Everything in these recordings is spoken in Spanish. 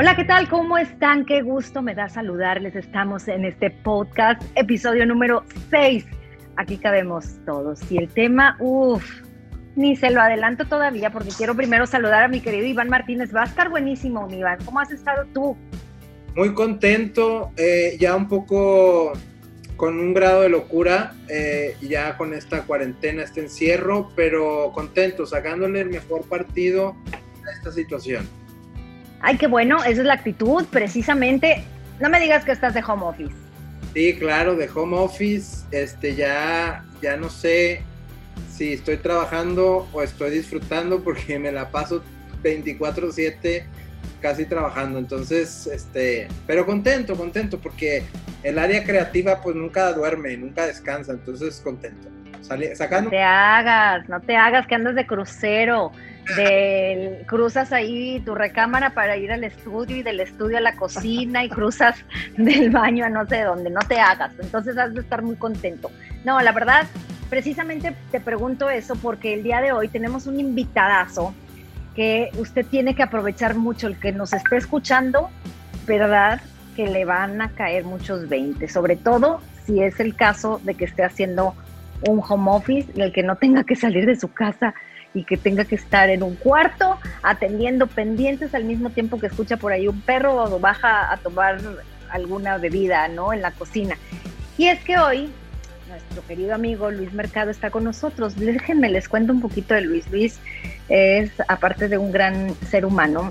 Hola, ¿qué tal? ¿Cómo están? Qué gusto me da saludarles. Estamos en este podcast, episodio número 6. Aquí cabemos todos. Y el tema, uff, ni se lo adelanto todavía porque quiero primero saludar a mi querido Iván Martínez. Va a estar buenísimo, Iván. ¿Cómo has estado tú? Muy contento, eh, ya un poco con un grado de locura, eh, ya con esta cuarentena, este encierro, pero contento, sacándole el mejor partido a esta situación. Ay, qué bueno, esa es la actitud, precisamente. No me digas que estás de home office. Sí, claro, de home office, este, ya, ya no sé si estoy trabajando o estoy disfrutando porque me la paso 24/7 casi trabajando. Entonces, este, pero contento, contento porque el área creativa pues nunca duerme, nunca descansa, entonces contento. sacando... No te hagas, no te hagas que andas de crucero del, cruzas ahí tu recámara para ir al estudio y del estudio a la cocina y cruzas del baño a no sé dónde, no te hagas. Entonces has de estar muy contento. No, la verdad, precisamente te pregunto eso porque el día de hoy tenemos un invitadazo que usted tiene que aprovechar mucho, el que nos esté escuchando, ¿verdad? Que le van a caer muchos 20, sobre todo si es el caso de que esté haciendo un home office y el que no tenga que salir de su casa y que tenga que estar en un cuarto atendiendo pendientes al mismo tiempo que escucha por ahí un perro o baja a tomar alguna bebida, ¿no? En la cocina. Y es que hoy nuestro querido amigo Luis Mercado está con nosotros. Déjenme les cuento un poquito de Luis. Luis es, aparte de un gran ser humano,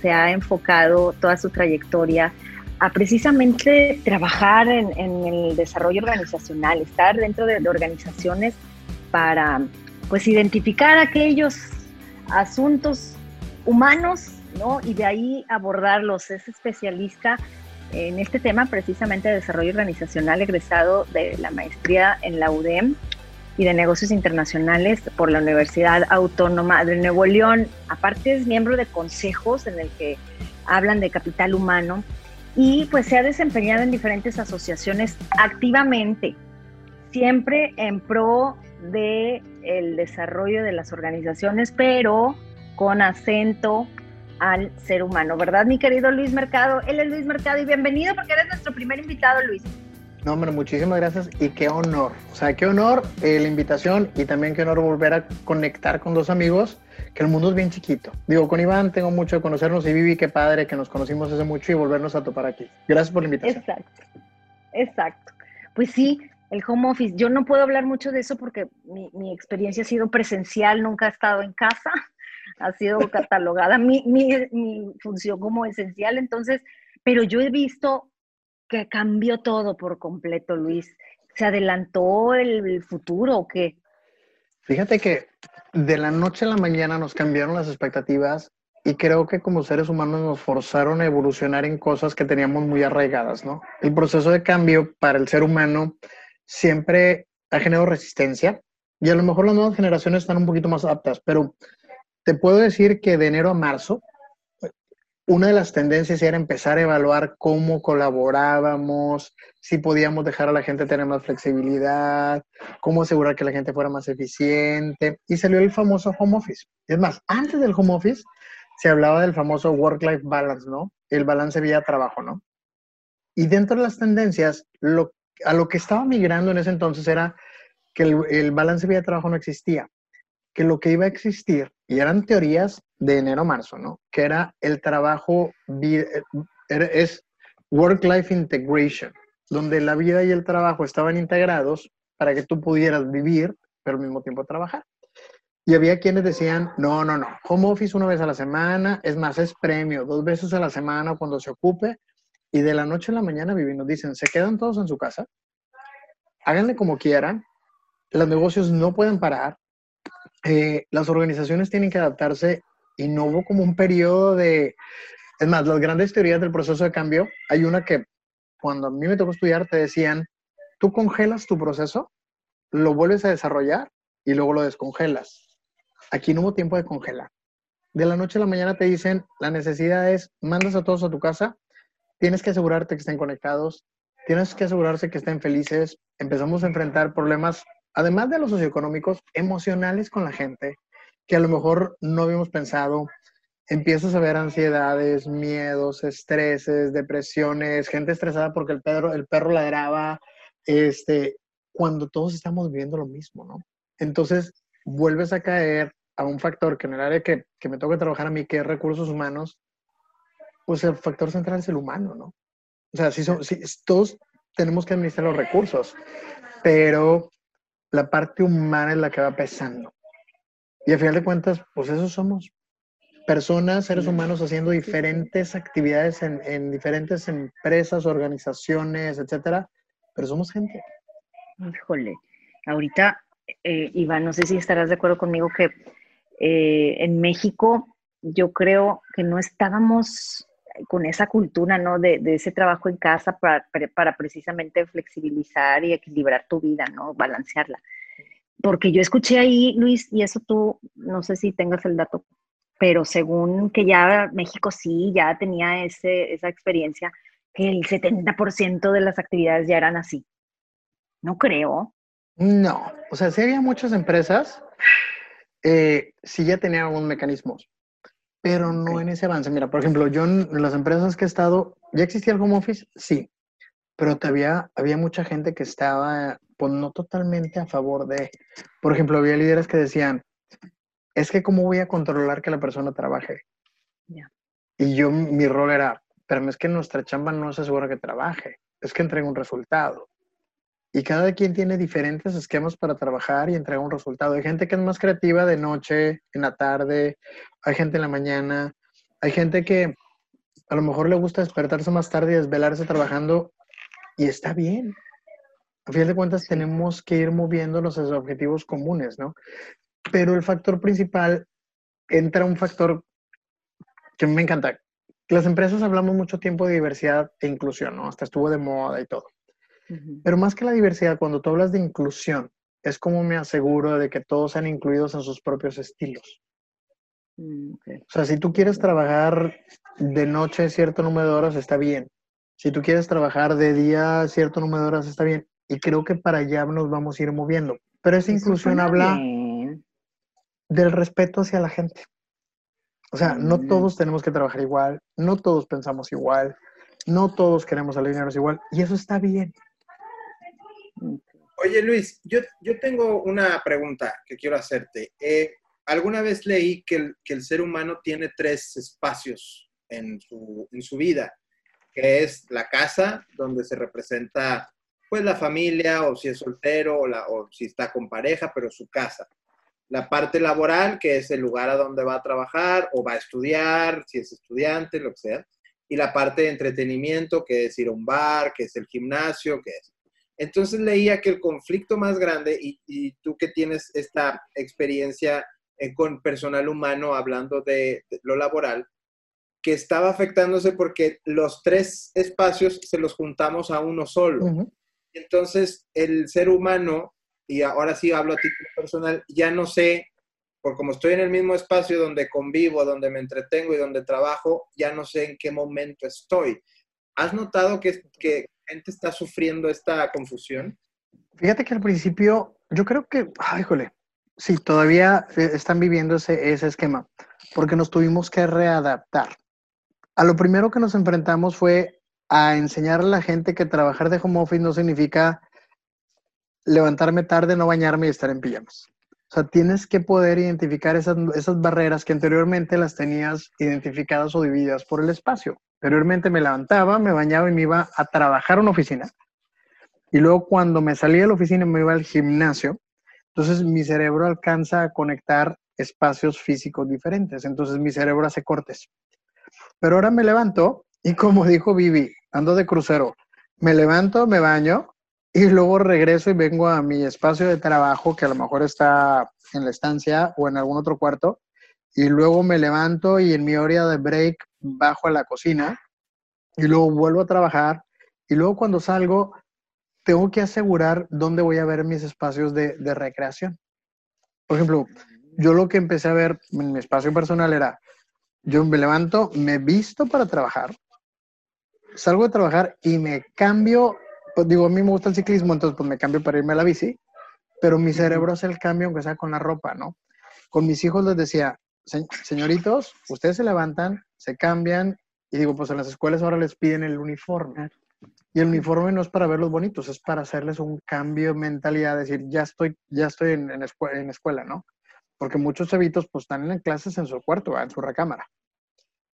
se ha enfocado toda su trayectoria a precisamente trabajar en, el desarrollo organizacional, estar dentro de organizaciones para pues identificar aquellos asuntos humanos, ¿no? Y de ahí abordarlos. Es especialista en este tema precisamente de desarrollo organizacional egresado de la maestría en la UDEM y de negocios internacionales por la Universidad Autónoma de Nuevo León. Aparte es miembro de consejos en el que hablan de capital humano y pues se ha desempeñado en diferentes asociaciones activamente, siempre en pro de el desarrollo de las organizaciones, pero con acento al ser humano, ¿verdad, mi querido Luis Mercado? Él es Luis Mercado y bienvenido porque eres nuestro primer invitado, Luis. No, hombre, muchísimas gracias y qué honor. O sea, qué honor eh, la invitación y también qué honor volver a conectar con dos amigos, que el mundo es bien chiquito. Digo, con Iván tengo mucho de conocernos y Vivi, qué padre que nos conocimos hace mucho y volvernos a topar aquí. Gracias por la invitación. Exacto, exacto. Pues sí, el home office. Yo no puedo hablar mucho de eso porque mi, experiencia ha sido presencial, nunca he estado en casa, ha sido catalogada mi, mi, función como esencial, entonces, pero yo he visto que cambió todo por completo, Luis. ¿Se adelantó el, futuro o qué? Fíjate que de la noche a la mañana nos cambiaron las expectativas y creo que como seres humanos nos forzaron a evolucionar en cosas que teníamos muy arraigadas, ¿no? El proceso de cambio para el ser humano siempre ha generado resistencia y a lo mejor las nuevas generaciones están un poquito más aptas, pero te puedo decir que de enero a marzo, una de las tendencias era empezar a evaluar cómo colaborábamos, si podíamos dejar a la gente tener más flexibilidad, cómo asegurar que la gente fuera más eficiente, y salió el famoso home office. Es más, antes del home office se hablaba del famoso work-life balance, ¿no? El balance vía-trabajo, ¿no? Y dentro de las tendencias, lo a lo que estaba migrando en ese entonces era que el, balance de vida de trabajo no existía, que lo que iba a existir, y eran teorías de enero a marzo, ¿no? Que era el trabajo, es work-life integration, donde la vida y el trabajo estaban integrados para que tú pudieras vivir, pero al mismo tiempo trabajar. Y había quienes decían, no, no, no, home office una vez a la semana, es más, es premio, dos veces a la semana cuando se ocupe, y de la noche a la mañana vivimos, dicen, se quedan todos en su casa, háganle como quieran, los negocios no pueden parar, eh, las organizaciones tienen que adaptarse y no hubo como un periodo de... Es más, las grandes teorías del proceso de cambio, hay una que cuando a mí me tocó estudiar te decían, tú congelas tu proceso, lo vuelves a desarrollar y luego lo descongelas. Aquí no hubo tiempo de congelar. De la noche a la mañana te dicen, la necesidad es, mandas a todos a tu casa, tienes que asegurarte que estén conectados, tienes que asegurarse que estén felices. Empezamos a enfrentar problemas, además de los socioeconómicos, emocionales con la gente, que a lo mejor no habíamos pensado. empiezas a ver ansiedades, miedos, estreses, depresiones, gente estresada porque el perro, el perro ladraba, este, cuando todos estamos viviendo lo mismo, ¿no? Entonces, vuelves a caer a un factor que en el área que, que me toca trabajar a mí, que es recursos humanos, pues el factor central es el humano, ¿no? O sea, si, son, todos tenemos que administrar los recursos, pero la parte humana es la que va pesando. Y al final de cuentas, pues eso somos. Personas, seres humanos haciendo diferentes actividades en, en diferentes empresas, organizaciones, etcétera, pero somos gente. Híjole, ahorita, eh, Iván, no sé si estarás de acuerdo conmigo que eh, en México yo creo que no estábamos con esa cultura, ¿no? De, ese trabajo en casa para, precisamente flexibilizar y equilibrar tu vida, ¿no? Balancearla. Porque yo escuché ahí, Luis, y eso tú, no sé si tengas el dato, pero según que ya México sí, ya tenía ese, esa experiencia, que el 70% de las actividades ya eran así. No creo. No, o sea, sí había muchas empresas, eh, sí ya tenían algunos mecanismos, pero no en ese avance. Mira, por ejemplo, yo en las empresas que he estado, ¿ya existía el home office? Sí, pero todavía había mucha gente que estaba, pues no totalmente a favor de, por ejemplo, había líderes que decían, es que cómo voy a controlar que la persona trabaje. Y yo, mi rol era, pero es que nuestra chamba no se asegura que trabaje, es que entregue un resultado. Y cada quien tiene diferentes esquemas para trabajar y entregar un resultado. Hay gente que es más creativa de noche, en la tarde, hay gente en la mañana, hay gente que a lo mejor le gusta despertarse más tarde y desvelarse trabajando y está bien. A fin de cuentas tenemos que ir moviendo los objetivos comunes, ¿no? Pero el factor principal, entra un factor que me encanta. Las empresas hablamos mucho tiempo de diversidad e inclusión, ¿no? Hasta estuvo de moda y todo. Pero más que la diversidad, cuando tú hablas de inclusión, es como me aseguro de que todos sean incluidos en sus propios estilos. Mm, o sea, si tú quieres trabajar de noche cierto número de horas, está bien. Si tú quieres trabajar de día cierto número de horas, está bien. Y creo que para allá nos vamos a ir moviendo. Pero esa inclusión habla del respeto hacia la gente. O sea, no mm. todos tenemos que trabajar igual, no todos pensamos igual, no todos queremos alinearnos igual, y eso está bien. Oye, Luis, yo, yo tengo una pregunta que quiero hacerte. Eh, alguna vez leí que el, que el, ser humano tiene tres espacios en su, en su vida, que es la casa, donde se representa pues la familia, o si es soltero, o, la, o si está con pareja, pero su casa. La parte laboral, que es el lugar a donde va a trabajar o va a estudiar, si es estudiante, lo que sea. Y la parte de entretenimiento, que es ir a un bar, que es el gimnasio, que es entonces leía que el conflicto más grande, y, tú que tienes esta experiencia eh, con personal humano hablando de, lo laboral, que estaba afectándose porque los tres espacios se los juntamos a uno solo. Entonces el ser humano, y ahora sí hablo a título personal, ya no sé, por como estoy en el mismo espacio donde convivo, donde me entretengo y donde trabajo, ya no sé en qué momento estoy. ¿Has notado que, que gente está sufriendo esta confusión? Fíjate que al principio, yo creo que, ay, híjole, sí, todavía eh, están viviendo ese, esquema, porque nos tuvimos que readaptar. A lo primero que nos enfrentamos fue a enseñar a la gente que trabajar de home office no significa levantarme tarde, no bañarme y estar en pijamas. O sea, tienes que poder identificar esas barreras que anteriormente las tenías identificadas o divididas por el espacio. Anteriormente me levantaba, me bañaba y me iba a trabajar en una oficina. Y luego cuando me salía de la oficina me iba al gimnasio. Entonces mi cerebro alcanza a conectar espacios físicos diferentes. Entonces mi cerebro hace cortes. Pero ahora me levanto y como dijo Vivi, ando de crucero. Me levanto, me baño y luego regreso y vengo a mi espacio de trabajo que a lo mejor está en la estancia o en algún otro cuarto. Y luego me levanto y en mi hora de break bajo a la cocina y luego vuelvo a trabajar y luego cuando salgo tengo que asegurar dónde voy a ver mis espacios de, recreación. Por ejemplo, yo lo que empecé a ver en mi espacio personal era, yo me levanto, me visto para trabajar, salgo de trabajar y me cambio, pues digo, a mí me gusta el ciclismo, entonces pues me cambio para irme a la bici, pero mi cerebro hace el cambio aunque sea con la ropa, ¿no? Con mis hijos les decía, señoritos, ustedes se levantan, se cambian, y digo, pues en las escuelas ahora les piden el uniforme. Y el uniforme no es para verlos bonitos, es para hacerles un cambio de mentalidad, decir, ya estoy, ya estoy en, en, escuela, ¿no? Porque muchos chavitos pues están en clases en su cuarto, en su recámara.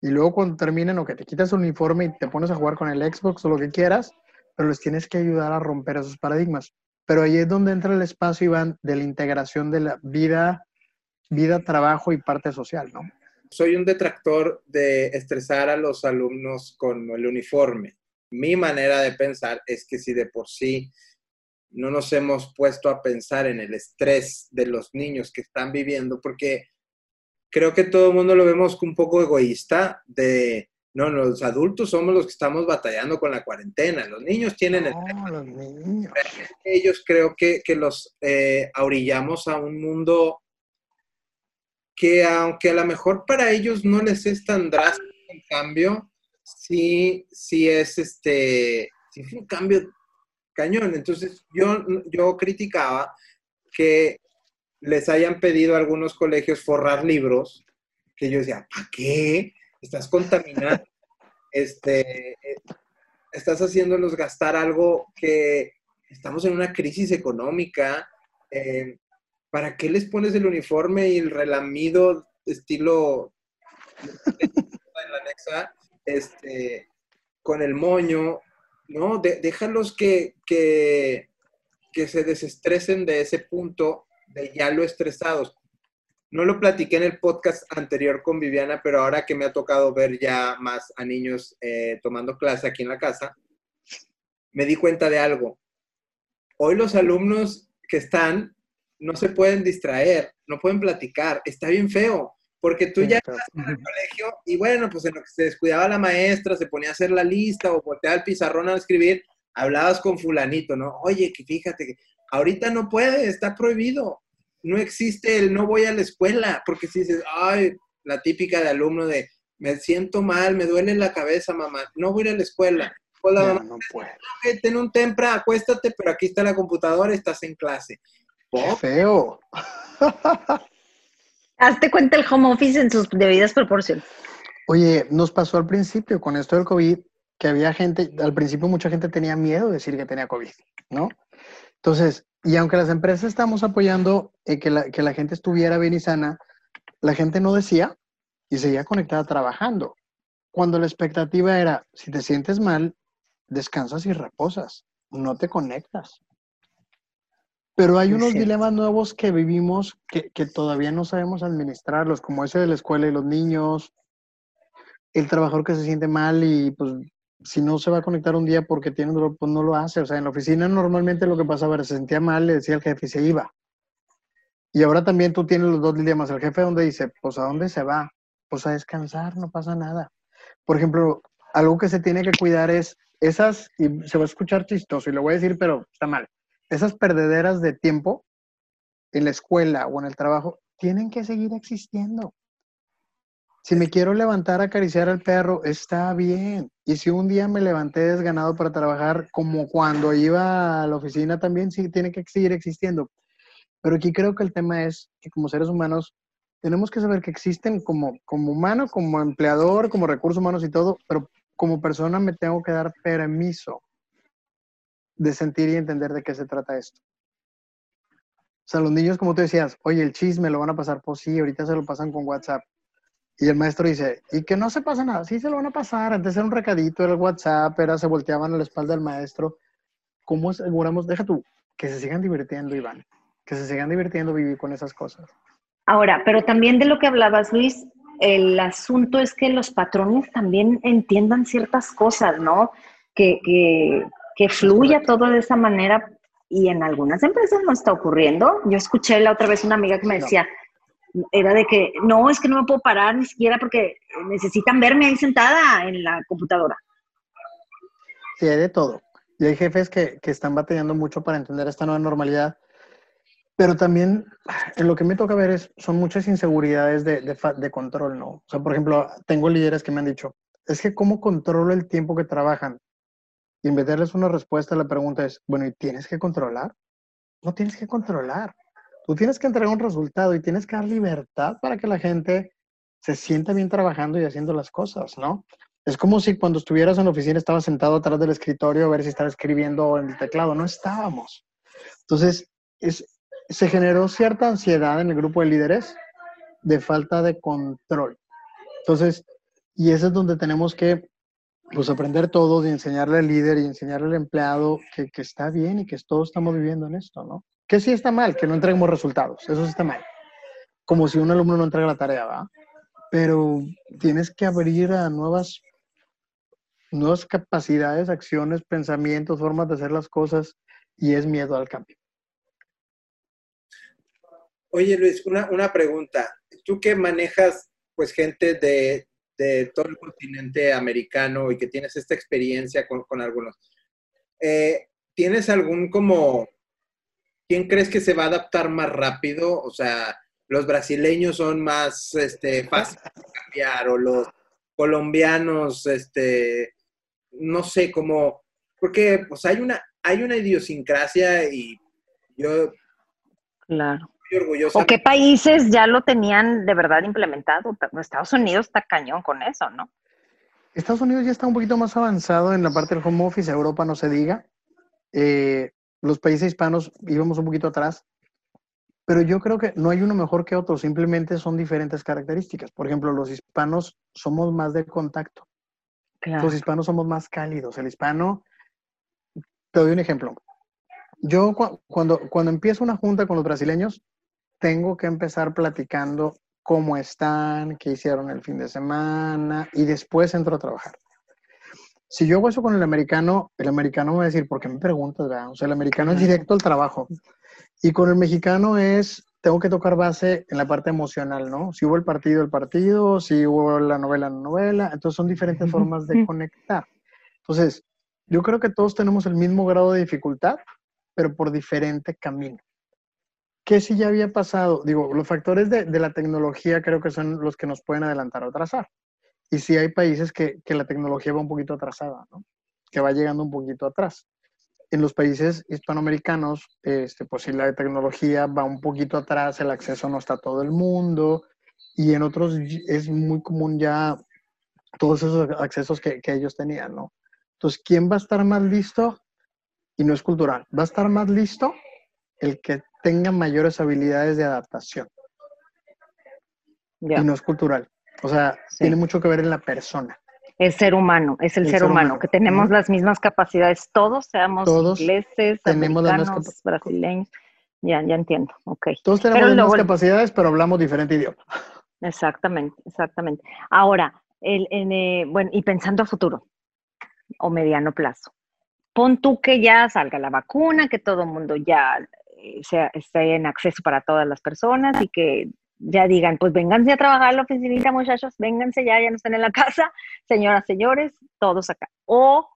Y luego cuando terminen o que te quitas el uniforme y te pones a jugar con el Xbox o lo que quieras, pero les tienes que ayudar a romper esos paradigmas. Pero ahí es donde entra el espacio, Iván, de la integración de la vida, vida, trabajo y parte social, ¿no? Soy un detractor de estresar a los alumnos con el uniforme. Mi manera de pensar es que si de por sí no nos hemos puesto a pensar en el estrés de los niños que están viviendo, porque creo que todo el mundo lo vemos un poco egoísta de, no, los adultos somos los que estamos batallando con la cuarentena, los niños tienen el... los niños. Ellos creo que, que los eh, a un mundo que aunque a lo mejor para ellos no les es tan drástico el cambio, sí, sí es este, sí fue un cambio cañón. Entonces yo, yo criticaba que les hayan pedido a algunos colegios forrar libros, que yo decía, ¿para qué? Estás contaminando, este, estás haciéndolos gastar algo que estamos en una crisis económica. Eh, ¿Para qué les pones el uniforme y el relamido estilo este, con el moño? No, déjalos que, que, que se desestresen de ese punto de ya lo estresados. No lo platiqué en el podcast anterior con Viviana, pero ahora que me ha tocado ver ya más a niños eh, tomando clase aquí en la casa, me di cuenta de algo. Hoy los alumnos que están no se pueden distraer, no pueden platicar. Está bien feo, porque tú ya estás en el colegio y bueno, pues en lo que se descuidaba la maestra, se ponía a hacer la lista o volteaba el pizarrón a escribir, hablabas con fulanito, ¿no? Oye, que fíjate que ahorita no puede, está prohibido no existe el no voy a la escuela, porque si dices, ay, la típica de alumno de, me siento mal, me duele la cabeza, mamá, no voy a ir a la escuela. Hola, mamá, no ten un tempra, acuéstate, pero aquí está la computadora, estás en clase. ¡Qué feo! Hazte cuenta el home office en sus debidas proporciones. Oye, nos pasó al principio con esto del COVID, que había gente, al principio mucha gente tenía miedo de decir que tenía COVID, ¿no? Entonces, y aunque las empresas estamos apoyando eh, que, la, que la gente estuviera bien y sana, la gente no decía y seguía conectada trabajando. Cuando la expectativa era, si te sientes mal, descansas y reposas, no te conectas. Pero hay unos dilemas nuevos que vivimos que, que, todavía no sabemos administrarlos, como ese de la escuela y los niños, el trabajador que se siente mal y pues si no se va a conectar un día porque tiene un dolor, pues no lo hace. O sea, en la oficina normalmente lo que pasaba era, se sentía mal, le decía al jefe y se iba. Y ahora también tú tienes los dos dilemas. El jefe donde dice, pues a dónde se va? Pues a descansar, no pasa nada. Por ejemplo, algo que se tiene que cuidar es esas, y se va a escuchar chistoso y lo voy a decir, pero está mal, esas perdederas de tiempo en la escuela o en el trabajo tienen que seguir existiendo. Si me quiero levantar a acariciar al perro, está bien. Y si un día me levanté desganado para trabajar, como cuando iba a la oficina, también sí tiene que seguir existiendo. Pero aquí creo que el tema es que como seres humanos tenemos que saber que existen como, como humano, como empleador, como recursos humanos y todo, pero como persona me tengo que dar permiso de sentir y entender de qué se trata esto. O sea, los niños, como tú decías, oye, el chisme lo van a pasar, pues sí, ahorita se lo pasan con WhatsApp. Y el maestro dice, y que no se pasa nada, sí se lo van a pasar, antes era un recadito, era el WhatsApp, era, se volteaban a la espalda del maestro. ¿Cómo aseguramos, deja tú, que se sigan divirtiendo, Iván, que se sigan divirtiendo vivir con esas cosas? Ahora, pero también de lo que hablabas, Luis, el asunto es que los patrones también entiendan ciertas cosas, ¿no? Que, que, que fluya todo de esa manera y en algunas empresas no está ocurriendo. Yo escuché la otra vez una amiga que me decía, era de que no, es que no me puedo parar ni siquiera porque necesitan verme ahí sentada en la computadora. Sí, hay de todo. Y hay jefes que, que están batallando mucho para entender esta nueva normalidad. Pero también en lo que me toca ver es, son muchas inseguridades de, de, de, control, ¿no? O sea, por ejemplo, tengo líderes que me han dicho, es que ¿cómo controlo el tiempo que trabajan? Y en vez de darles una respuesta, la pregunta es, bueno, ¿y tienes que controlar? No tienes que controlar. Tú tienes que entregar un resultado y tienes que dar libertad para que la gente se sienta bien trabajando y haciendo las cosas, ¿no? Es como si cuando estuvieras en la oficina estabas sentado atrás del escritorio a ver si estaba escribiendo en el teclado. No estábamos. Entonces, es, se generó cierta ansiedad en el grupo de líderes de falta de control. Entonces, y eso es donde tenemos que pues aprender todos y enseñarle al líder y enseñarle al empleado que, que, está bien y que todos estamos viviendo en esto, ¿no? Que sí está mal, que no entreguemos resultados, eso sí está mal. Como si un alumno no entrega la tarea, ¿va? Pero tienes que abrir a nuevas, nuevas capacidades, acciones, pensamientos, formas de hacer las cosas y es miedo al cambio. Oye Luis, una, una pregunta. Tú que manejas pues gente de, de todo el continente americano y que tienes esta experiencia con, algunos, eh, ¿tienes algún como, quién crees que se va a adaptar más rápido? O sea, los brasileños son más este, fáciles de cambiar o los colombianos, este, no sé, cómo, porque pues hay una, hay una idiosincrasia y yo... Claro. ¿O qué países ya lo tenían de verdad implementado? Estados Unidos está cañón con eso, ¿no? Estados Unidos ya está un poquito más avanzado en la parte del home office, Europa no se diga. Eh, los países hispanos íbamos un poquito atrás, pero yo creo que no hay uno mejor que otro, simplemente son diferentes características. Por ejemplo, los hispanos somos más de contacto. Los hispanos somos más cálidos. El hispano, te doy un ejemplo. Yo cuando, cuando empiezo una junta con los brasileños, tengo que empezar platicando cómo están, qué hicieron el fin de semana y después entro a trabajar. Si yo hago eso con el americano, el americano me va a decir, ¿por qué me preguntas? O sea, el americano es directo al trabajo. Y con el mexicano es, tengo que tocar base en la parte emocional, ¿no? Si hubo el partido, el partido, si hubo la novela, la novela. Entonces son diferentes formas de conectar. Entonces, yo creo que todos tenemos el mismo grado de dificultad, pero por diferente camino. ¿Qué si ya había pasado? Digo, los factores de, la tecnología creo que son los que nos pueden adelantar o atrasar. Y sí hay países que, la tecnología va un poquito atrasada, ¿no? Que va llegando un poquito atrás. En los países hispanoamericanos, este, pues sí, la tecnología va un poquito atrás, el acceso no está a todo el mundo, y en otros es muy común ya todos esos accesos que, que ellos tenían, ¿no? Entonces, ¿quién va a estar más listo? Y no es cultural, va a estar más listo el que tenga mayores habilidades de adaptación. Y no es cultural. O sea, tiene mucho que ver en la persona. El ser humano, es el, ser, humano, que tenemos las mismas capacidades, todos, seamos ingleses, tenemos americanos, brasileños. Ya, ya entiendo, ok. Todos tenemos las mismas capacidades, pero hablamos diferente idioma. Exactamente, exactamente. Ahora, el, eh, bueno, y pensando a futuro o mediano plazo, pon tú que ya salga la vacuna, que todo el mundo ya sea, esté en acceso para todas las personas y que ya digan, pues vénganse a trabajar a la oficina, muchachos, vénganse ya, ya no están en la casa, señoras, señores, todos acá. O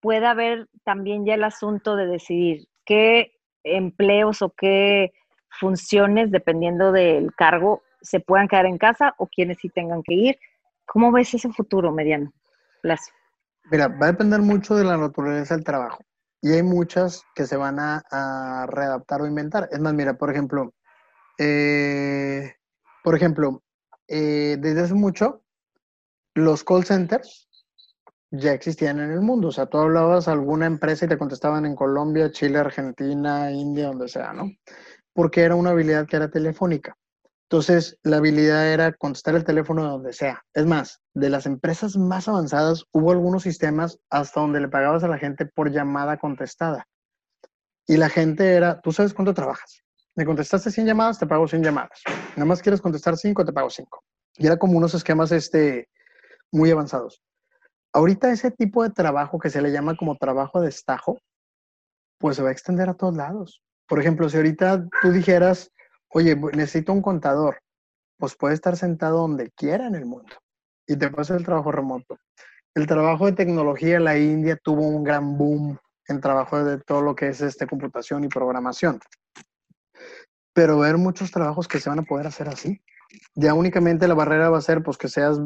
puede haber también ya el asunto de decidir qué empleos o qué funciones, dependiendo del cargo, se puedan quedar en casa o quienes sí tengan que ir. ¿Cómo ves ese futuro mediano? Mira, va a depender mucho de la naturaleza del trabajo. Y hay muchas que se van a, readaptar o inventar. Es más, mira, por ejemplo, eh, por ejemplo, eh, desde hace mucho, los call centers ya existían en el mundo. O sea, tú hablabas a alguna empresa y te contestaban en Colombia, Chile, Argentina, India, donde sea, ¿no? Porque era una habilidad que era telefónica. Entonces, la habilidad era contestar el teléfono de donde sea. Es más, de las empresas más avanzadas, hubo algunos sistemas hasta donde le pagabas a la gente por llamada contestada. Y la gente era, ¿tú sabes cuánto trabajas? Me contestaste 100 llamadas, te pago 100 llamadas. Nada más quieres contestar 5, te pago 5. Y era como unos esquemas este, muy avanzados. Ahorita ese tipo de trabajo que se le llama como trabajo de estajo, pues se va a extender a todos lados. Por ejemplo, si ahorita tú dijeras, oye, necesito un contador, pues puede estar sentado donde quiera en el mundo y te pasa el trabajo remoto. El trabajo de tecnología, la India tuvo un gran boom en trabajo de todo lo que es este, computación y programación. Pero ver muchos trabajos que se van a poder hacer así. Ya únicamente la barrera va a ser pues que seas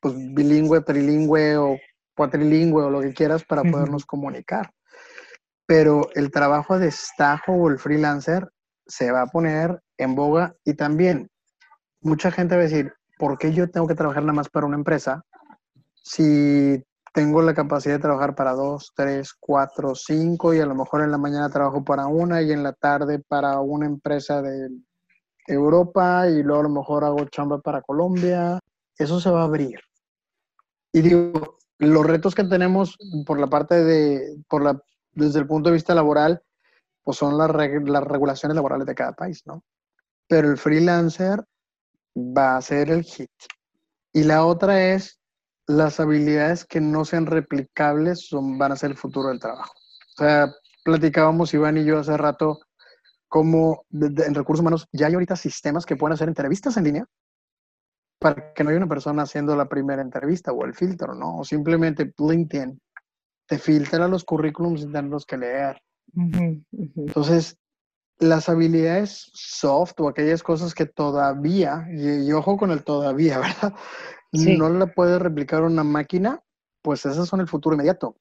pues, bilingüe, trilingüe o cuatrilingüe o lo que quieras para podernos comunicar. Pero el trabajo de estajo o el freelancer se va a poner en boga y también mucha gente va a decir, ¿por qué yo tengo que trabajar nada más para una empresa si tengo la capacidad de trabajar para dos, tres, cuatro, cinco y a lo mejor en la mañana trabajo para una y en la tarde para una empresa de Europa y luego a lo mejor hago chamba para Colombia? Eso se va a abrir. Y digo, los retos que tenemos por la parte de, por la, desde el punto de vista laboral, pues son las, las regulaciones laborales de cada país, ¿no? Pero el freelancer va a ser el hit. Y la otra es las habilidades que no sean replicables son, van a ser el futuro del trabajo. O sea, platicábamos Iván y yo hace rato cómo en recursos humanos ya hay ahorita sistemas que pueden hacer entrevistas en línea para que no haya una persona haciendo la primera entrevista o el filtro, ¿no? O simplemente LinkedIn te filtra los currículums y tenerlos que leer. Entonces, las habilidades soft o aquellas cosas que todavía, y, ojo con el todavía, ¿verdad? No la puede replicar una máquina, pues esas son el futuro inmediato.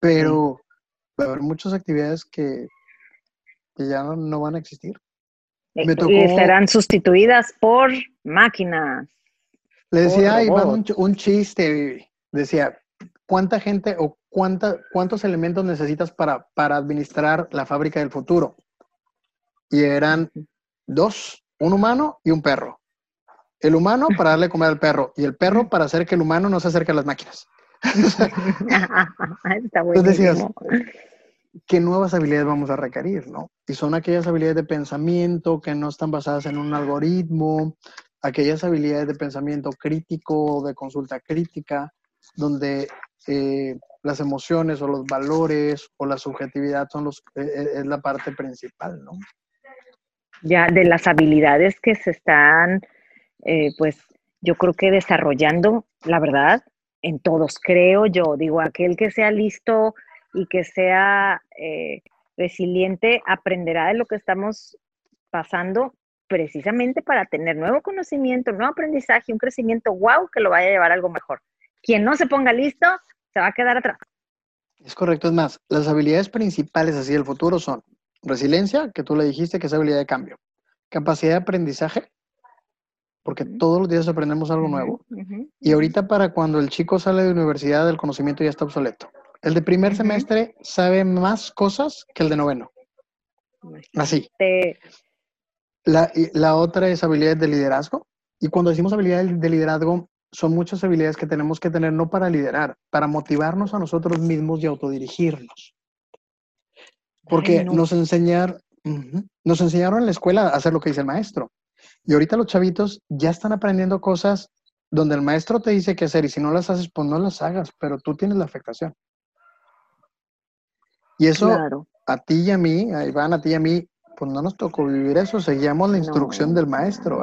Pero va a haber muchas actividades que, ya no, van a existir. Me Y serán sustituidas por máquinas. Le decía Iván un, chiste, decía, ¿cuánta gente o cuánta, cuántos elementos necesitas para, para administrar la fábrica del futuro? Y eran dos, un humano y un perro. El humano para darle comer al perro y el perro para hacer que el humano no se acerque a las máquinas. Está Entonces decías, ¿qué nuevas habilidades vamos a requerir? ¿no? Y son aquellas habilidades de pensamiento que no están basadas en un algoritmo, aquellas habilidades de pensamiento crítico, de consulta crítica, donde eh, las emociones o los valores o la subjetividad son los, eh, eh, es la parte principal, ¿no? Ya, de las habilidades que se están, pues yo creo que desarrollando, la verdad, en todos, creo yo, digo, aquel que sea listo y que sea resiliente aprenderá de lo que estamos pasando precisamente para tener nuevo conocimiento, nuevo aprendizaje, un crecimiento wow que lo vaya a llevar a algo mejor. Quien no se ponga listo, se va a quedar atrás. Es correcto, es más, las habilidades principales así del futuro son resiliencia, que tú le dijiste que es habilidad de cambio, capacidad de aprendizaje, porque todos los días aprendemos algo nuevo, y ahorita para cuando el chico sale de universidad el conocimiento ya está obsoleto. El de primer semestre sabe más cosas que el de noveno. Así. La, la otra es habilidades de liderazgo. Y cuando decimos habilidades de liderazgo, son muchas habilidades que tenemos que tener no para liderar, para motivarnos a nosotros mismos y autodirigirnos. Porque nos, enseñar, nos enseñaron en la escuela a hacer lo que dice el maestro. Y ahorita los chavitos ya están aprendiendo cosas donde el maestro te dice qué hacer y si no las haces, pues no las hagas, pero tú tienes la afectación. Y eso a ti y a mí, a Iván, a ti y a mí, pues no nos tocó vivir eso, seguíamos la instrucción del maestro.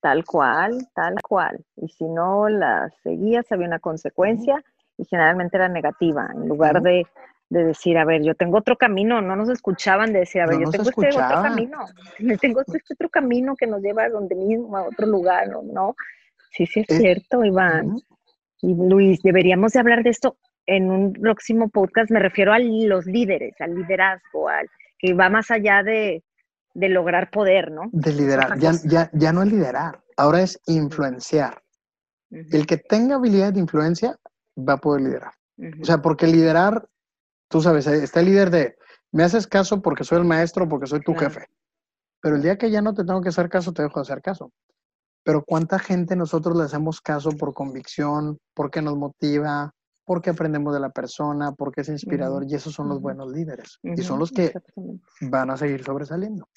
Tal cual, tal cual. Y si no la seguías, había una consecuencia y generalmente era negativa. En lugar de, decir, a ver, yo tengo otro camino, no nos escuchaban de decir, a ver, yo tengo este otro camino, tengo este, este, otro camino que nos lleva a donde mismo, a otro lugar, ¿no? Sí, sí es, cierto, Iván. Y Luis, deberíamos de hablar de esto en un próximo podcast. Me refiero a los líderes, al liderazgo, al que va más allá de, lograr poder, ¿no? De liderar, ya, ya, ya, no es liderar, ahora es influenciar. El que tenga habilidad de influencia va a poder liderar. O sea, porque liderar, tú sabes, eh, está el líder de, me haces caso porque soy el maestro, porque soy tu jefe. Pero el día que ya no te tengo que hacer caso, te dejo de hacer caso. Pero ¿cuánta gente nosotros le hacemos caso por convicción, porque nos motiva, porque aprendemos de la persona, porque es inspirador y esos son los buenos líderes y son los que van a seguir sobresaliendo.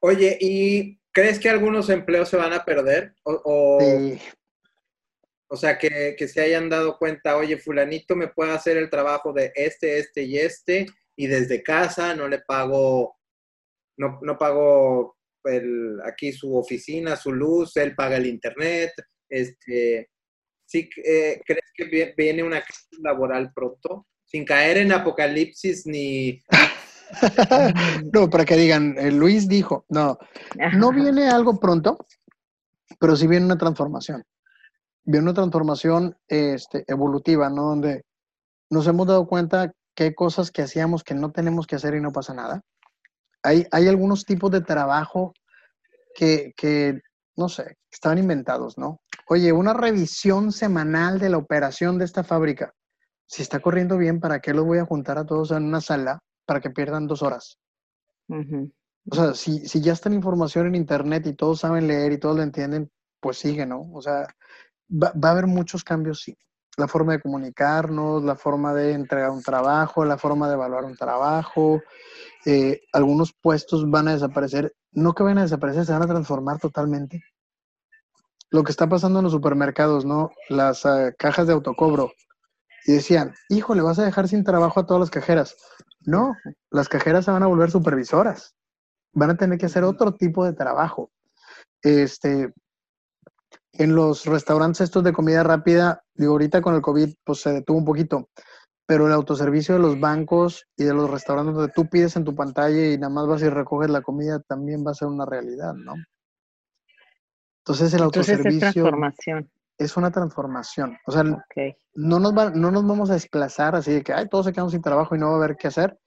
Oye, ¿y crees que algunos empleos se van a perder? O, sí. O sea, que, se hayan dado cuenta, oye, fulanito me puede hacer el trabajo de este, este y este, y desde casa no le pago, no, no pago el, aquí su oficina, su luz, él paga el internet, este, ¿Sí eh, crees que viene una crisis laboral pronto? Sin caer en apocalipsis ni... no, para que digan, eh, Luis dijo, no, no viene algo pronto, pero sí viene una transformación. Viene una transformación este, evolutiva, ¿no? Donde nos hemos dado cuenta que hay cosas que hacíamos que no tenemos que hacer y no pasa nada. Hay, hay algunos tipos de trabajo que, que no sé, estaban inventados, ¿no? Oye, una revisión semanal de la operación de esta fábrica. Si está corriendo bien, ¿para qué los voy a juntar a todos en una sala para que pierdan dos horas? O sea, si, si ya está en información en internet y todos saben leer y todos lo entienden, pues sigue, ¿no? O sea, va, va a haber muchos cambios, sí. La forma de comunicarnos, la forma de entregar un trabajo, la forma de evaluar un trabajo, eh, algunos puestos van a desaparecer, no que van a desaparecer, se van a transformar totalmente. Lo que está pasando en los supermercados, ¿no? Las uh, cajas de autocobro. Y decían, híjole, vas a dejar sin trabajo a todas las cajeras. No, las cajeras se van a volver supervisoras. Van a tener que hacer otro tipo de trabajo. Este, en los restaurantes estos de comida rápida, digo, ahorita con el COVID, pues se detuvo un poquito, pero el autoservicio de los bancos y de los restaurantes donde tú pides en tu pantalla y nada más vas y recoges la comida también va a ser una realidad, ¿no? Entonces el autoservicio es transformación. Es una transformación. O sea, no, nos va, no nos vamos a desplazar así de que Ay, todos se quedan sin trabajo y no va a haber qué hacer.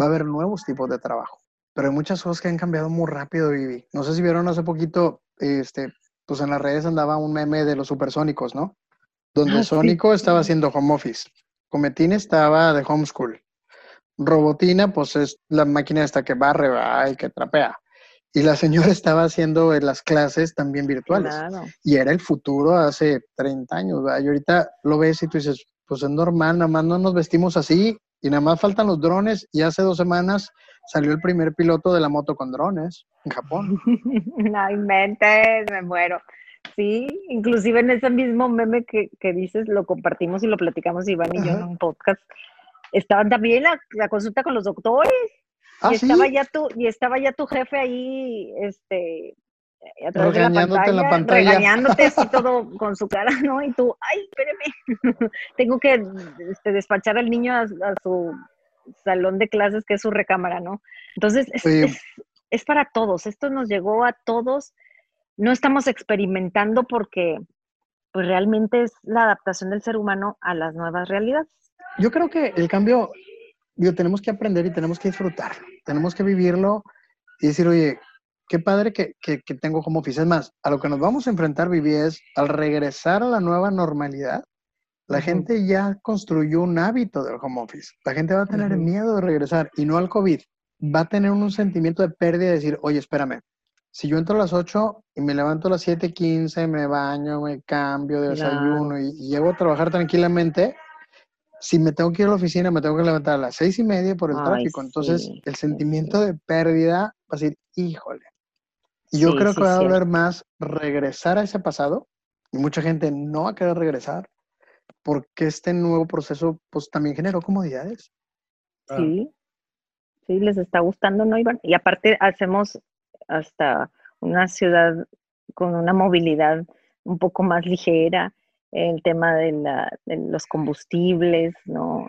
Va a haber nuevos tipos de trabajo. Pero hay muchas cosas que han cambiado muy rápido, Vivi. No sé si vieron hace poquito, este, pues en las redes andaba un meme de los supersónicos, ¿no? Donde ah, Sónico estaba haciendo home office. Cometín estaba de homeschool. Robotina, pues es la máquina esta que barre y que trapea. Y la señora estaba haciendo las clases también virtuales. Y era el futuro hace 30 años, ¿verdad? Y ahorita lo ves y tú dices, pues es normal, nada más no nos vestimos así y nada más faltan los drones. Y hace dos semanas salió el primer piloto de la moto con drones en Japón. no inventes, me muero. Sí, inclusive en ese mismo meme que, dices, lo compartimos y lo platicamos Iván y yo en un podcast. Estaban también la, la consulta con los doctores. Ah, y estaba ya tu, y estaba ya tu jefe ahí, este, a través de la pantalla, en la pantalla. regañándote así todo con su cara, ¿no? Y tú, ay, espéreme, tengo que este, despachar al niño a, su salón de clases, que es su recámara, ¿no? Entonces, es, es, para todos, esto nos llegó a todos no estamos experimentando porque pues realmente es la adaptación del ser humano a las nuevas realidades. Yo creo que el cambio, digo, tenemos que aprender y tenemos que disfrutarlo, tenemos que vivirlo y decir, oye, qué padre que, que, tengo como office. Es más, a lo que nos vamos a enfrentar, Vivi, es al regresar a la nueva normalidad, la gente ya construyó un hábito del home office. La gente va a tener miedo de regresar y no al COVID. Va a tener un sentimiento de pérdida de decir, oye, espérame, si yo entro a las 8 y me levanto a las 7:15, me baño, me cambio de desayuno y, llego a trabajar tranquilamente, si me tengo que ir a la oficina, me tengo que levantar a las seis y media por el tráfico. Entonces, el sentimiento de pérdida va a decir, híjole. Y yo creo que va a haber más regresar a ese pasado. Y mucha gente no va a querer regresar porque este nuevo proceso, pues también generó comodidades. Sí, sí, les está gustando, ¿no, Iván? Y aparte, hacemos hasta una ciudad con una movilidad un poco más ligera, el tema de, la, de los combustibles, ¿no?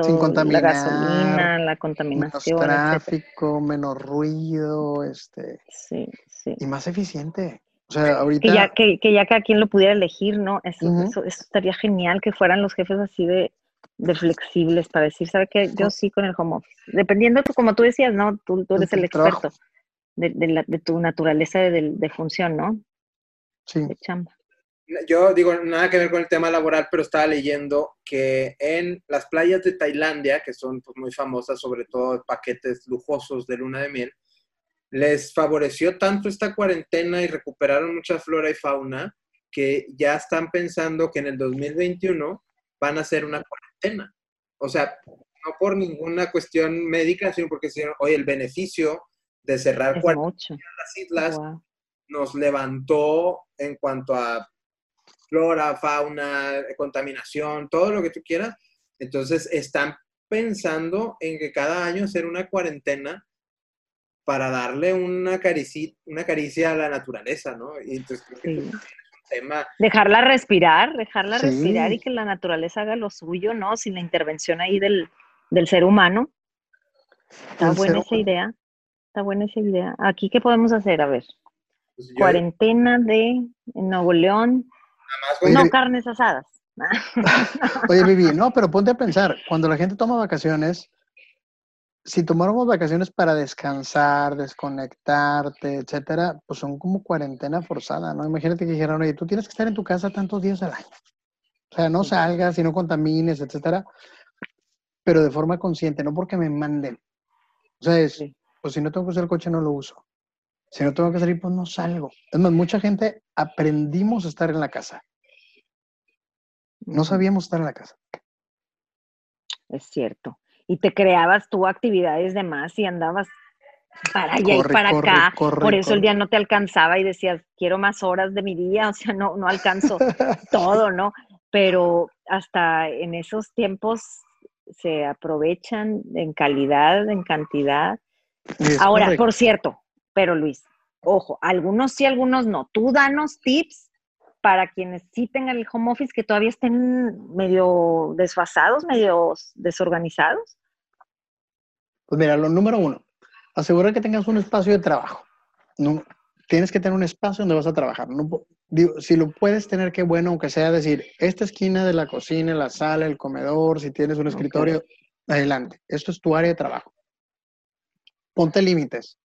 Sin contaminar, la gasolina, la contaminación. Menos tráfico, menos ruido, este. Sí, sí. Y más eficiente. O sea, ahorita... Que ya, que, que ya cada quien lo pudiera elegir, ¿no? Eso, eso, estaría genial que fueran los jefes así de, de flexibles para decir, ¿sabe qué? Yo sí con el home office. Dependiendo, como tú decías, ¿no? Tú, tú eres el, experto de, tu naturaleza de, función, ¿no? Sí. De chamba. Yo digo, nada que ver con el tema laboral, pero estaba leyendo que en las playas de Tailandia, que son pues, muy famosas, sobre todo paquetes lujosos de luna de miel, les favoreció tanto esta cuarentena y recuperaron mucha flora y fauna que ya están pensando que en el 2021 van a hacer una cuarentena. O sea, no por ninguna cuestión médica, sino porque, oye, el beneficio de cerrar las islas nos levantó en cuanto a flora, fauna, contaminación, todo lo que tú quieras. Entonces están pensando en que cada año hacer una cuarentena para darle una caricia, una caricia a la naturaleza, ¿no? Y entonces tema... Dejarla respirar, dejarla respirar y que la naturaleza haga lo suyo, ¿no? Sin la intervención ahí del, del ser humano. Está buena esa idea. Está buena esa idea. ¿Aquí qué podemos hacer? A ver. Pues Cuarentena de Nuevo León. no carnes asadas. Oye, Vivi, no, pero ponte a pensar, cuando la gente toma vacaciones, si tomáramos vacaciones para descansar, desconectarte, etcétera, pues son como cuarentena forzada, ¿no? Imagínate que dijeran, oye, tú tienes que estar en tu casa tantos días al año. O sea, no salgas y no contamines, etcétera, pero de forma consciente, no porque me manden. O sea, es, pues si no tengo que usar el coche, no lo uso. Si no tengo que salir, pues no salgo. Es más, mucha gente aprendimos a estar en la casa. No sabíamos estar en la casa. Es cierto y te creabas tú actividades de más y andabas para allá y para acá. Por eso el día no te alcanzaba y decías, quiero más horas de mi día, o sea, no, no alcanzo todo, ¿no? Pero hasta en esos tiempos se aprovechan en calidad, en cantidad. Ahora, por cierto, pero Luis, ojo, algunos sí, algunos no. Tú danos tips para quienes sí tengan el home office que todavía estén medio desfasados, medio desorganizados? Pues mira, lo número uno, asegura que tengas un espacio de trabajo. No, tienes que tener un espacio donde vas a trabajar. si lo puedes tener, qué bueno, aunque sea decir, esta esquina de la cocina, la sala, el comedor, si tienes un escritorio, adelante. Esto es tu área de trabajo. Ponte límites.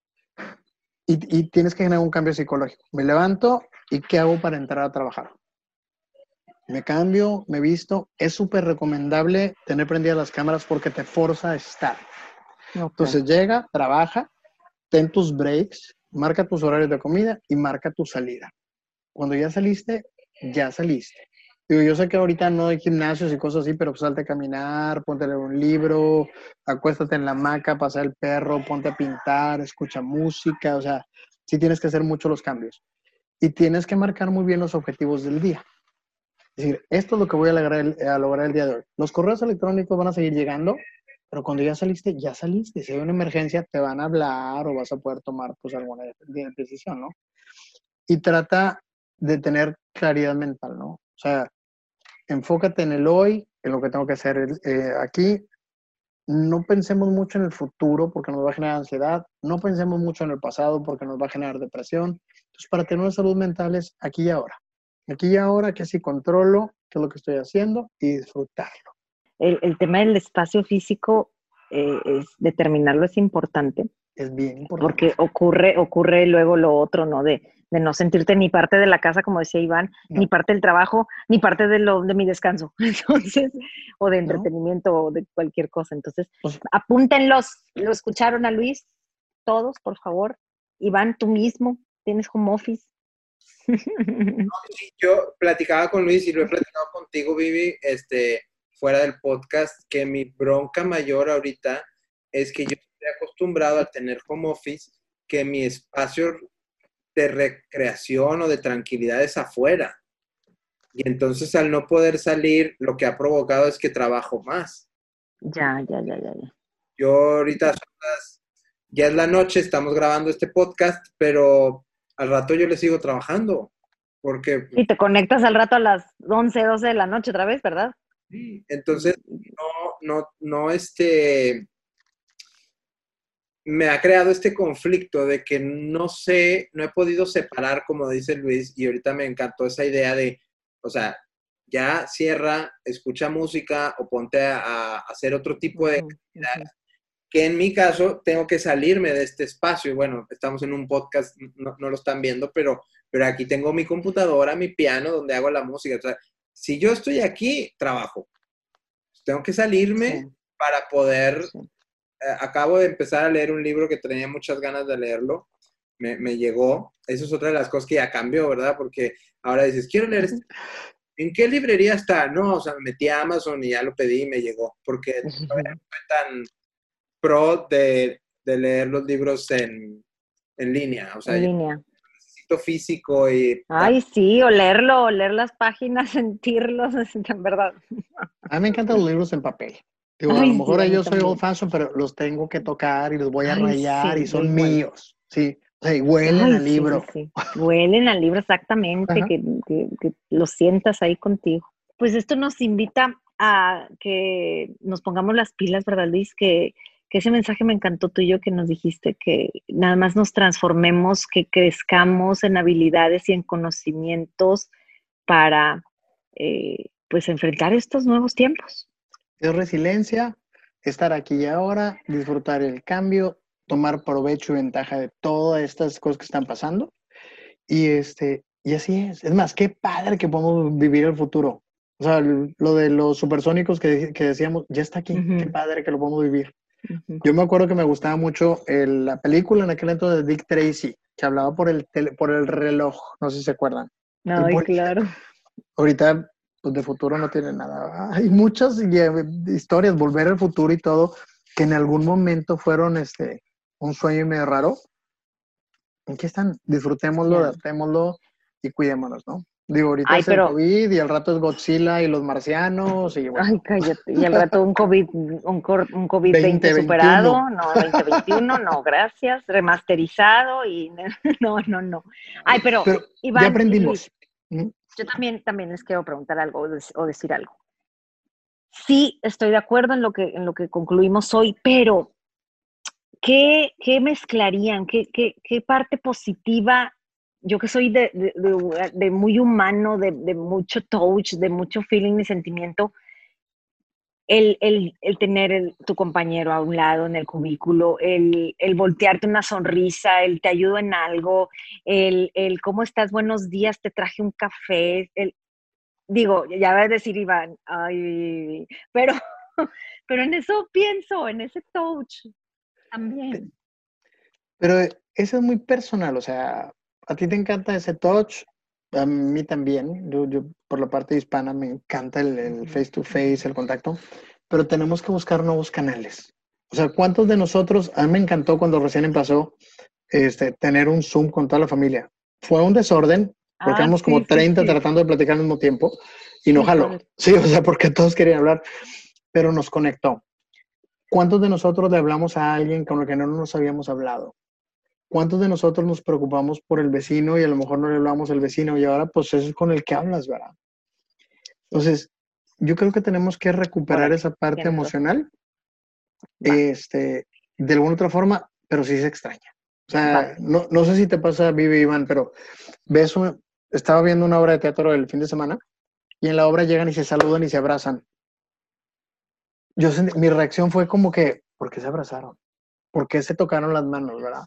y, tienes que generar un cambio psicológico. Me levanto, ¿Y qué hago para entrar a trabajar? Me cambio, me visto. Es súper recomendable tener prendidas las cámaras porque te forza a estar. Entonces llega, trabaja, ten tus breaks, marca tus horarios de comida y marca tu salida. Cuando ya saliste, ya saliste. Digo, yo sé que ahorita no hay gimnasios y cosas así, pero pues salte a caminar, ponte a leer un libro, acuéstate en la hamaca, pasa el perro, ponte a pintar, escucha música, o sea, sí tienes que hacer mucho los cambios y tienes que marcar muy bien los objetivos del día. Es decir, esto es lo que voy a lograr, a lograr el día de hoy. Los correos electrónicos van a seguir llegando, pero cuando ya saliste, ya saliste. Si hay una emergencia, te van a hablar o vas a poder tomar pues alguna decisión, ¿no? Y trata de tener claridad mental, ¿no? O sea, enfócate en el hoy, en lo que tengo que hacer eh, aquí. No pensemos mucho en el futuro porque nos va a generar ansiedad. No pensemos mucho en el pasado porque nos va a generar depresión. Entonces, para tener una salud mental es aquí y ahora. Aquí y ahora, que así controlo qué es lo que estoy haciendo y disfrutarlo. El, tema del espacio físico, eh, es determinarlo es importante. Es bien importante. Porque ocurre, ocurre luego lo otro, ¿no? De, de no sentirte ni parte de la casa, como decía Iván, ni parte del trabajo, ni parte de, lo, de mi descanso, entonces, o de entretenimiento, o de cualquier cosa. Entonces, pues apúntenlos, lo escucharon a Luis, todos, por favor. Iván, tú mismo, ¿Tienes home office? yo platicaba con Luis y lo he platicado contigo, Vivi, este, fuera del podcast, que mi bronca mayor ahorita es que yo estoy acostumbrado a tener home office, que mi espacio de recreación o de tranquilidad es afuera. Y entonces al no poder salir, lo que ha provocado es que trabajo más. Ya, ya, ya, ya. ya. Yo ahorita ya es la noche, estamos grabando este podcast, pero al rato yo le sigo trabajando. Porque... Y te conectas al rato a las 11, 12 de la noche otra vez, ¿verdad? Entonces no, no, no, este, me ha creado este conflicto de que no sé, no he podido separar, como dice Luis, y ahorita me encantó esa idea de, o sea, ya cierra, escucha música o ponte a, hacer otro tipo de que en mi caso tengo que salirme de este espacio. Bueno, estamos en un podcast, no, lo están viendo, pero, pero aquí tengo mi computadora, mi piano, donde hago la música. O sea, si yo estoy aquí, trabajo. Tengo que salirme para poder... Eh, acabo de empezar a leer un libro que tenía muchas ganas de leerlo. Me, me, llegó. Eso es otra de las cosas que ya cambió, ¿verdad? Porque ahora dices, quiero leer este. ¿En qué librería está? No, o sea, me metí a Amazon y ya lo pedí y me llegó. Porque no fue tan pro de, leer los libros en, línea. O sea, en línea. Físico y... Ay, sí, o leerlo, o leer las páginas, sentirlos, en verdad. A mí me encantan los libros en papel. a lo mejor yo soy old fashion, pero los tengo que tocar y los voy a rayar y son míos. Sí, o sea, huelen al libro. Huelen al libro, exactamente, que, que, lo sientas ahí contigo. Pues esto nos invita a que nos pongamos las pilas, ¿verdad, Luis? Que que ese mensaje me encantó tuyo que nos dijiste, que nada más nos transformemos, que crezcamos en habilidades y en conocimientos para eh, pues enfrentar estos nuevos tiempos. Es resiliencia, estar aquí y ahora, disfrutar el cambio, tomar provecho y ventaja de todas estas cosas que están pasando. Y, este, y así es. Es más, qué padre que podemos vivir el futuro. O sea, lo de los supersónicos que, que decíamos, ya está aquí. Qué padre que lo podemos vivir. Yo me acuerdo que me gustaba mucho la película en aquel entonces de Dick Tracy, que hablaba por el, por el reloj. No sé si se acuerdan. No, claro. Ahorita, pues de futuro no tiene nada. Hay muchas historias, volver al futuro y todo, que en algún momento fueron este, un sueño medio raro. Aquí están, disfrutémoslo, adaptémoslo y cuidémonos, ¿no? Digo, ahorita es el COVID y al rato es Godzilla y los marcianos y Ay, cállate. Y al rato un COVID, un, un COVID-20 superado, no, 2021, no, gracias, remasterizado y no, no, no. Ay, pero, Iván, ya aprendimos. yo también, también les quiero preguntar algo o decir algo. Sí, estoy de acuerdo en lo que, en lo que concluimos hoy, pero ¿qué, qué mezclarían? ¿Qué, qué, qué parte positiva yo que soy de, de, muy humano, de, mucho touch, de mucho feeling y sentimiento, el, el, el tener tu compañero a un lado en el cubículo, el, el, voltearte una sonrisa, el te ayudo en algo, el, el cómo estás, buenos días, te traje un café, el, digo, ya vas a decir Iván, ay, pero, pero en eso pienso, en ese touch también. Pero eso es muy personal, o sea, a ti te encanta ese touch, a mí también. Yo, yo por la parte hispana me encanta el, face to face, el contacto, pero tenemos que buscar nuevos canales. O sea, ¿cuántos de nosotros, a mí me encantó cuando recién empezó este, tener un Zoom con toda la familia? Fue un desorden, porque éramos como 30 tratando de platicar al mismo tiempo y no jaló. Sí, o sea, porque todos querían hablar, pero nos conectó. ¿Cuántos de nosotros le hablamos a alguien con el que no nos habíamos hablado? ¿Cuántos de nosotros nos preocupamos por el vecino y a lo mejor no le hablamos al vecino y ahora pues eso es con el que hablas, ¿verdad? Entonces, yo creo que tenemos que recuperar esa parte emocional, este, de alguna otra forma, pero sí se extraña. O sea, no, no, sé si te pasa, Vivi Iván, pero ves, estaba viendo una obra de teatro el fin de semana y en la obra llegan y se saludan y se abrazan. Yo mi reacción fue como que, ¿por qué se abrazaron? ¿Por qué se tocaron las manos, verdad?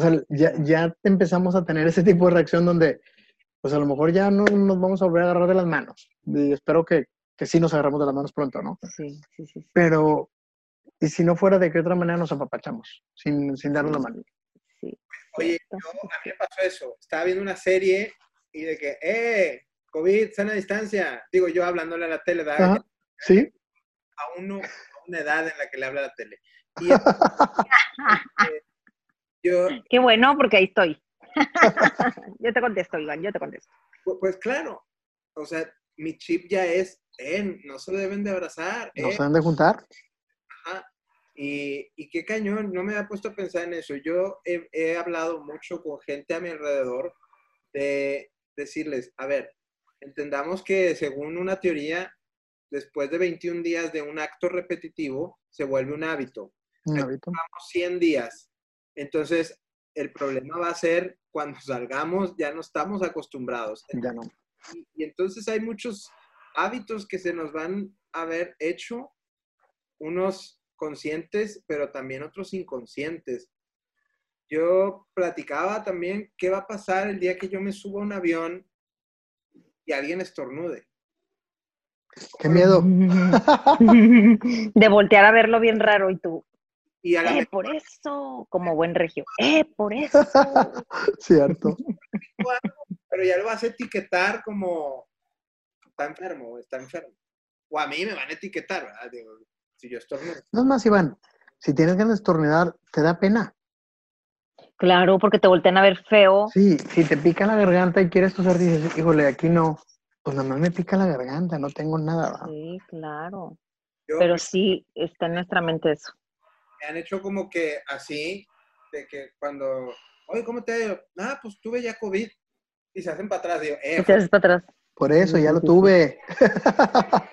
O sea, ya, ya empezamos a tener ese tipo de reacción donde, pues a lo mejor ya no nos vamos a volver a agarrar de las manos. Y espero que, que sí nos agarramos de las manos pronto, ¿no? Sí, sí, sí. Pero, ¿y si no fuera de qué otra manera nos apapachamos? Sin, sin darnos la mano. Sí. Oye, yo, a mí me pasó eso. Estaba viendo una serie y de que, ¡eh! COVID, sana distancia. Digo yo hablándole a la tele, ¿verdad? Sí. A uno, a una edad en la que le habla a la tele. Y Qué bueno, porque ahí estoy. yo te contesto, Iván, yo te contesto. Pues, claro, o sea, mi chip ya es, eh, no se deben de abrazar. No se deben de juntar. Ajá. Y, y, qué cañón, no me ha puesto a pensar en eso. Yo he, he hablado mucho con gente a mi alrededor de decirles, a ver, entendamos que según una teoría, después de 21 días de un acto repetitivo, se vuelve un hábito. Un hábito. 100 días entonces, el problema va a ser cuando salgamos, ya no estamos acostumbrados. Ya no. Y, entonces hay muchos hábitos que se nos van a haber hecho, unos conscientes, pero también otros inconscientes. Yo platicaba también qué va a pasar el día que yo me suba a un avión y alguien estornude. Qué miedo. De voltear a verlo bien raro y tú. Y eh, por eso, como buen regio. Eh, por eso. Cierto. Pero ya lo vas a etiquetar como está enfermo, está enfermo. O a mí me van a etiquetar, ¿verdad? Digo, si yo estornudo. No es más, Iván, si tienes ganas de estornudar, te da pena. Claro, porque te voltean a ver feo. Sí, si te pica la garganta y quieres toser, dices, híjole, aquí no. Pues nada más me pica la garganta, no tengo nada. ¿verdad? Sí, claro. Pero sí, está en nuestra mente eso me han hecho como que así, de que cuando, oye, ¿cómo te ha ido? Ah, pues tuve ya COVID. Y se hacen para atrás. Digo, eh, se hacen para atrás. Por eso, ya lo tuve.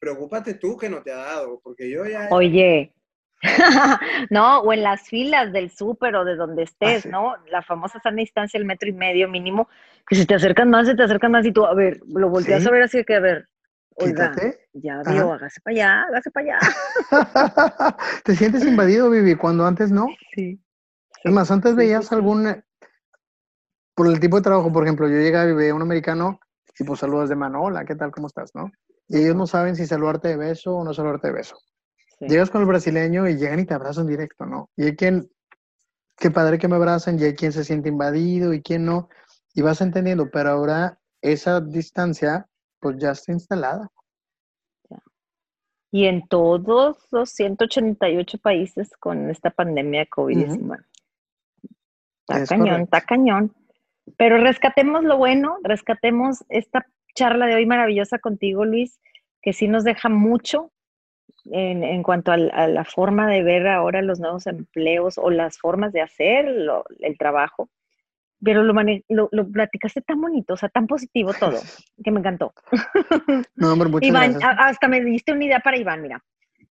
Preocúpate tú que no te ha dado, porque yo ya... Oye, no, o en las filas del súper o de donde estés, ah, ¿no? La famosa sana distancia, el metro y medio mínimo, que si te acercan más, se te acercan más y tú, a ver, lo volteas a ver así que, a ver, Oiga, Quítate. ya vio, hágase para allá, hágase para allá. ¿Te sientes invadido, Vivi, cuando antes no? Sí. Es más, antes veías algún, eh, por el tipo de trabajo, por ejemplo, yo llegaba y veía a un americano y pues saludas de mano, hola, ¿qué tal? ¿Cómo estás? ¿No? Y ellos no saben si saludarte de beso o no saludarte de beso. Sí. Llegas con el brasileño y llegan y te abrazan directo, ¿no? Y hay quien, qué padre que me abrazan, y hay quien se siente invadido y quien no, y vas entendiendo, pero ahora esa distancia pues ya está instalada. Y en todos los 188 países con esta pandemia de COVID-19. Está Es cañón, correcto. está cañón. Pero rescatemos lo bueno, rescatemos esta charla de hoy maravillosa contigo, Luis, que sí nos deja mucho en, en cuanto a, la forma de ver ahora los nuevos empleos o las formas de hacer lo- el trabajo. Pero lo, mane- lo, lo platicaste tan bonito, o sea, tan positivo todo, que me encantó. No, hombre, muchas Iván, gracias. hasta me diste una idea para Iván, mira.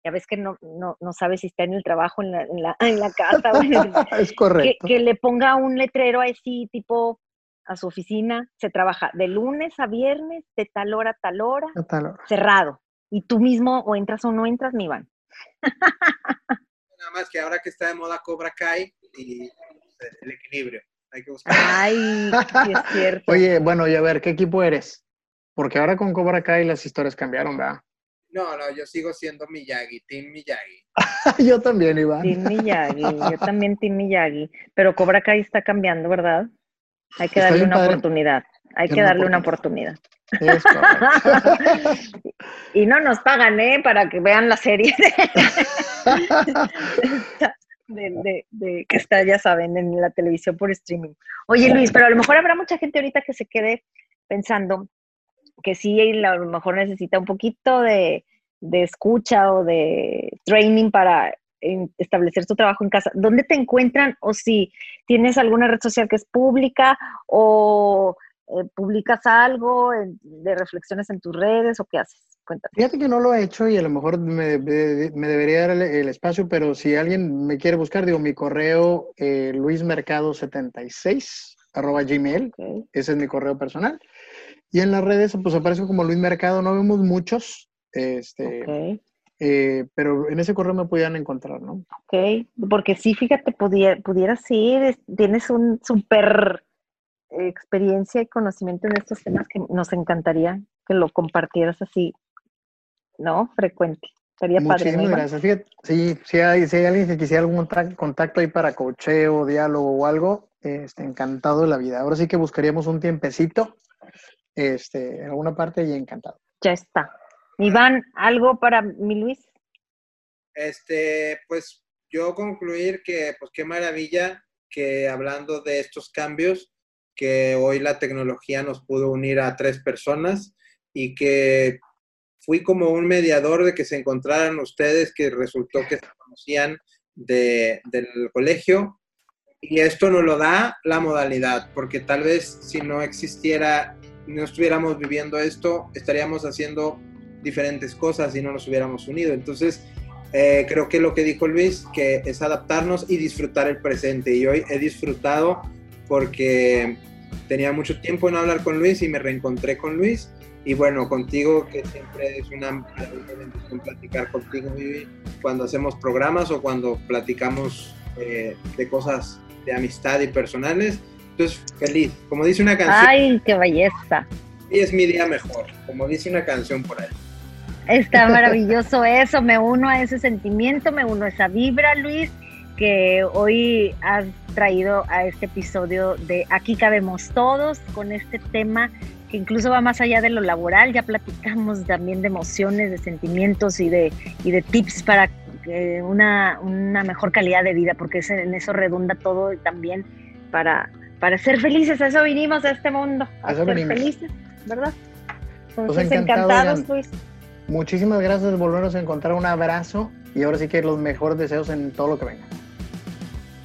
Ya ves que no, no, no sabe si está en el trabajo, en la, en la, en la casa, o en el- es que, correcto. que le ponga un letrero así, tipo a su oficina, se trabaja de lunes a viernes, de tal hora a tal hora, A tal hora. cerrado. Y tú mismo o entras o no entras, mi Iván. Nada más que ahora que está de moda Cobra Kai y el equilibrio. Hay que buscar. Ay, sí es cierto. Oye, bueno, y a ver, ¿qué equipo eres? Porque ahora con Cobra Kai las historias cambiaron, ¿verdad? No, no, yo sigo siendo Miyagi, Team Miyagi. Yo también, Iván. Team Miyagi, yo también Team Miyagi. Pero Cobra Kai está cambiando, ¿verdad? Hay que Está darle una padre. oportunidad. Hay que darle una oportunidad. Es. Y no nos pagan, ¿eh? Para que vean la serie de, de- de- que está, ya saben, en la televisión por streaming. Oye, Luis, pero a lo mejor habrá mucha gente ahorita que se quede pensando que sí, él a lo mejor necesita un poquito de, de escucha o de training para establecer tu trabajo en casa. ¿Dónde te encuentran? O si tienes alguna red social que es pública o eh, publicas algo en- de reflexiones en tus redes o qué haces. Cuéntame. Fíjate que no lo he hecho y a lo mejor me, me- debería dar el, el espacio, pero si alguien me quiere buscar, digo, mi correo eh, luismercado76 arroba gmail, Ok. ese es mi correo personal. Y en las redes, pues aparezco como Luis Mercado, no vemos muchos, este, Ok, eh, pero en ese correo me pudieran encontrar, ¿no? ok. Porque sí, fíjate, pudiera, pudieras ir, es- tienes un súper experiencia y conocimiento en estos temas que nos encantaría que lo compartieras así, ¿no? Frecuente. Sería padre, ¿no, Muchísimas Iván? gracias. Fíjate, sí, si hay, si hay alguien que quisiera algún contac- contacto ahí para cocheo, diálogo o algo, este, encantado de la vida. Ahora sí que buscaríamos un tiempecito, este, en alguna parte y encantado. Ya está. Iván, ¿algo para mi Luis? Este, pues yo concluir que, pues qué maravilla que hablando de estos cambios, que hoy la tecnología nos pudo unir a tres personas y que fui como un mediador de que se encontraran ustedes que resultó que se conocían de, del colegio y esto nos lo da la modalidad, porque tal vez si no existiera, no estuviéramos viviendo esto, estaríamos haciendo diferentes cosas y no nos hubiéramos unido. Entonces, eh, creo que lo que dijo Luis, que es adaptarnos y disfrutar el presente. Y hoy he disfrutado porque tenía mucho tiempo en hablar con Luis y me reencontré con Luis. Y bueno, contigo, que siempre es una bendición platicar contigo, Vivi, cuando hacemos programas o cuando platicamos eh, de cosas de amistad y personales. Entonces, feliz. Como dice una canción, Ay, qué belleza. hoy es mi día mejor. Como dice una canción por ahí. Está maravilloso eso, me uno a ese sentimiento, me uno a esa vibra, Luis, que hoy has traído a este episodio de Aquí cabemos todos con este tema que incluso va más allá de lo laboral, ya platicamos también de emociones, de sentimientos y de, y de tips para eh, una, una mejor calidad de vida, porque en eso redunda todo y también para, para ser felices, a eso vinimos a este mundo, a ser venimos. felices, ¿verdad? Entonces, encantado, encantados. Luis. Muchísimas gracias volvernos a encontrar. Un abrazo y ahora sí que los mejores deseos en todo lo que venga.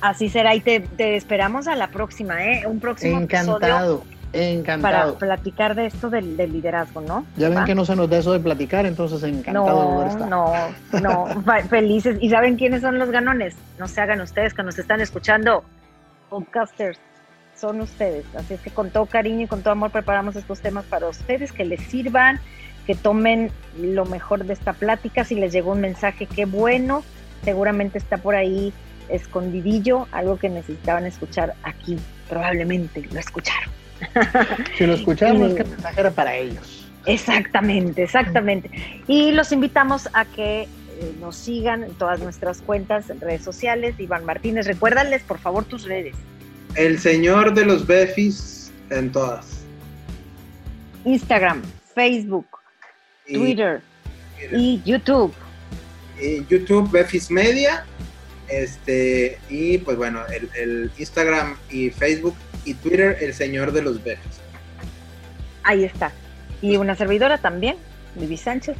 Así será y te, te esperamos a la próxima, ¿eh? Un próximo episodio Encantado, para encantado. platicar de esto del, del liderazgo, ¿no? Ya ven ¿Va? que no se nos da eso de platicar, entonces encantado de volver a No, estar. no, no, felices. ¿Y saben quiénes son los ganones? No se hagan ustedes que nos están escuchando, podcasters, son ustedes. Así es que con todo cariño y con todo amor preparamos estos temas para ustedes, que les sirvan, que tomen lo mejor de esta plática. Si les llegó un mensaje, qué bueno. Seguramente está por ahí escondidillo, algo que necesitaban escuchar aquí. Probablemente lo escucharon. Si lo escucharon, es que el mensaje era para ellos. Exactamente, exactamente. Y los invitamos a que eh, nos sigan en todas nuestras cuentas, en redes sociales. Iván Martínez, recuérdales por favor tus redes. El señor de los Befis en todas. Instagram, Facebook, Y- Twitter y YouTube. y YouTube Befis Media. Este, y pues bueno, el, Instagram y Facebook y Twitter, el señor de los Befis. Ahí está. Y una servidora también, Vivi Sánchez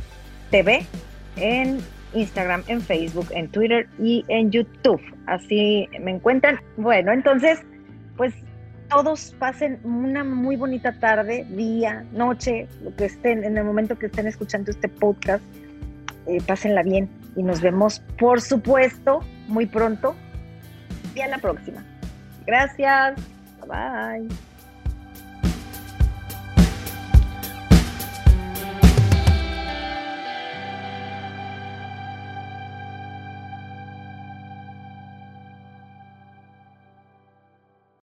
TV, en Instagram, en Facebook, en Twitter y en YouTube. Así me encuentran. Bueno, entonces, pues todos pasen una muy bonita tarde, día, noche, lo que estén, en el momento que estén escuchando este podcast, eh, pásenla bien y nos vemos, por supuesto, muy pronto y a la próxima. Gracias. Bye.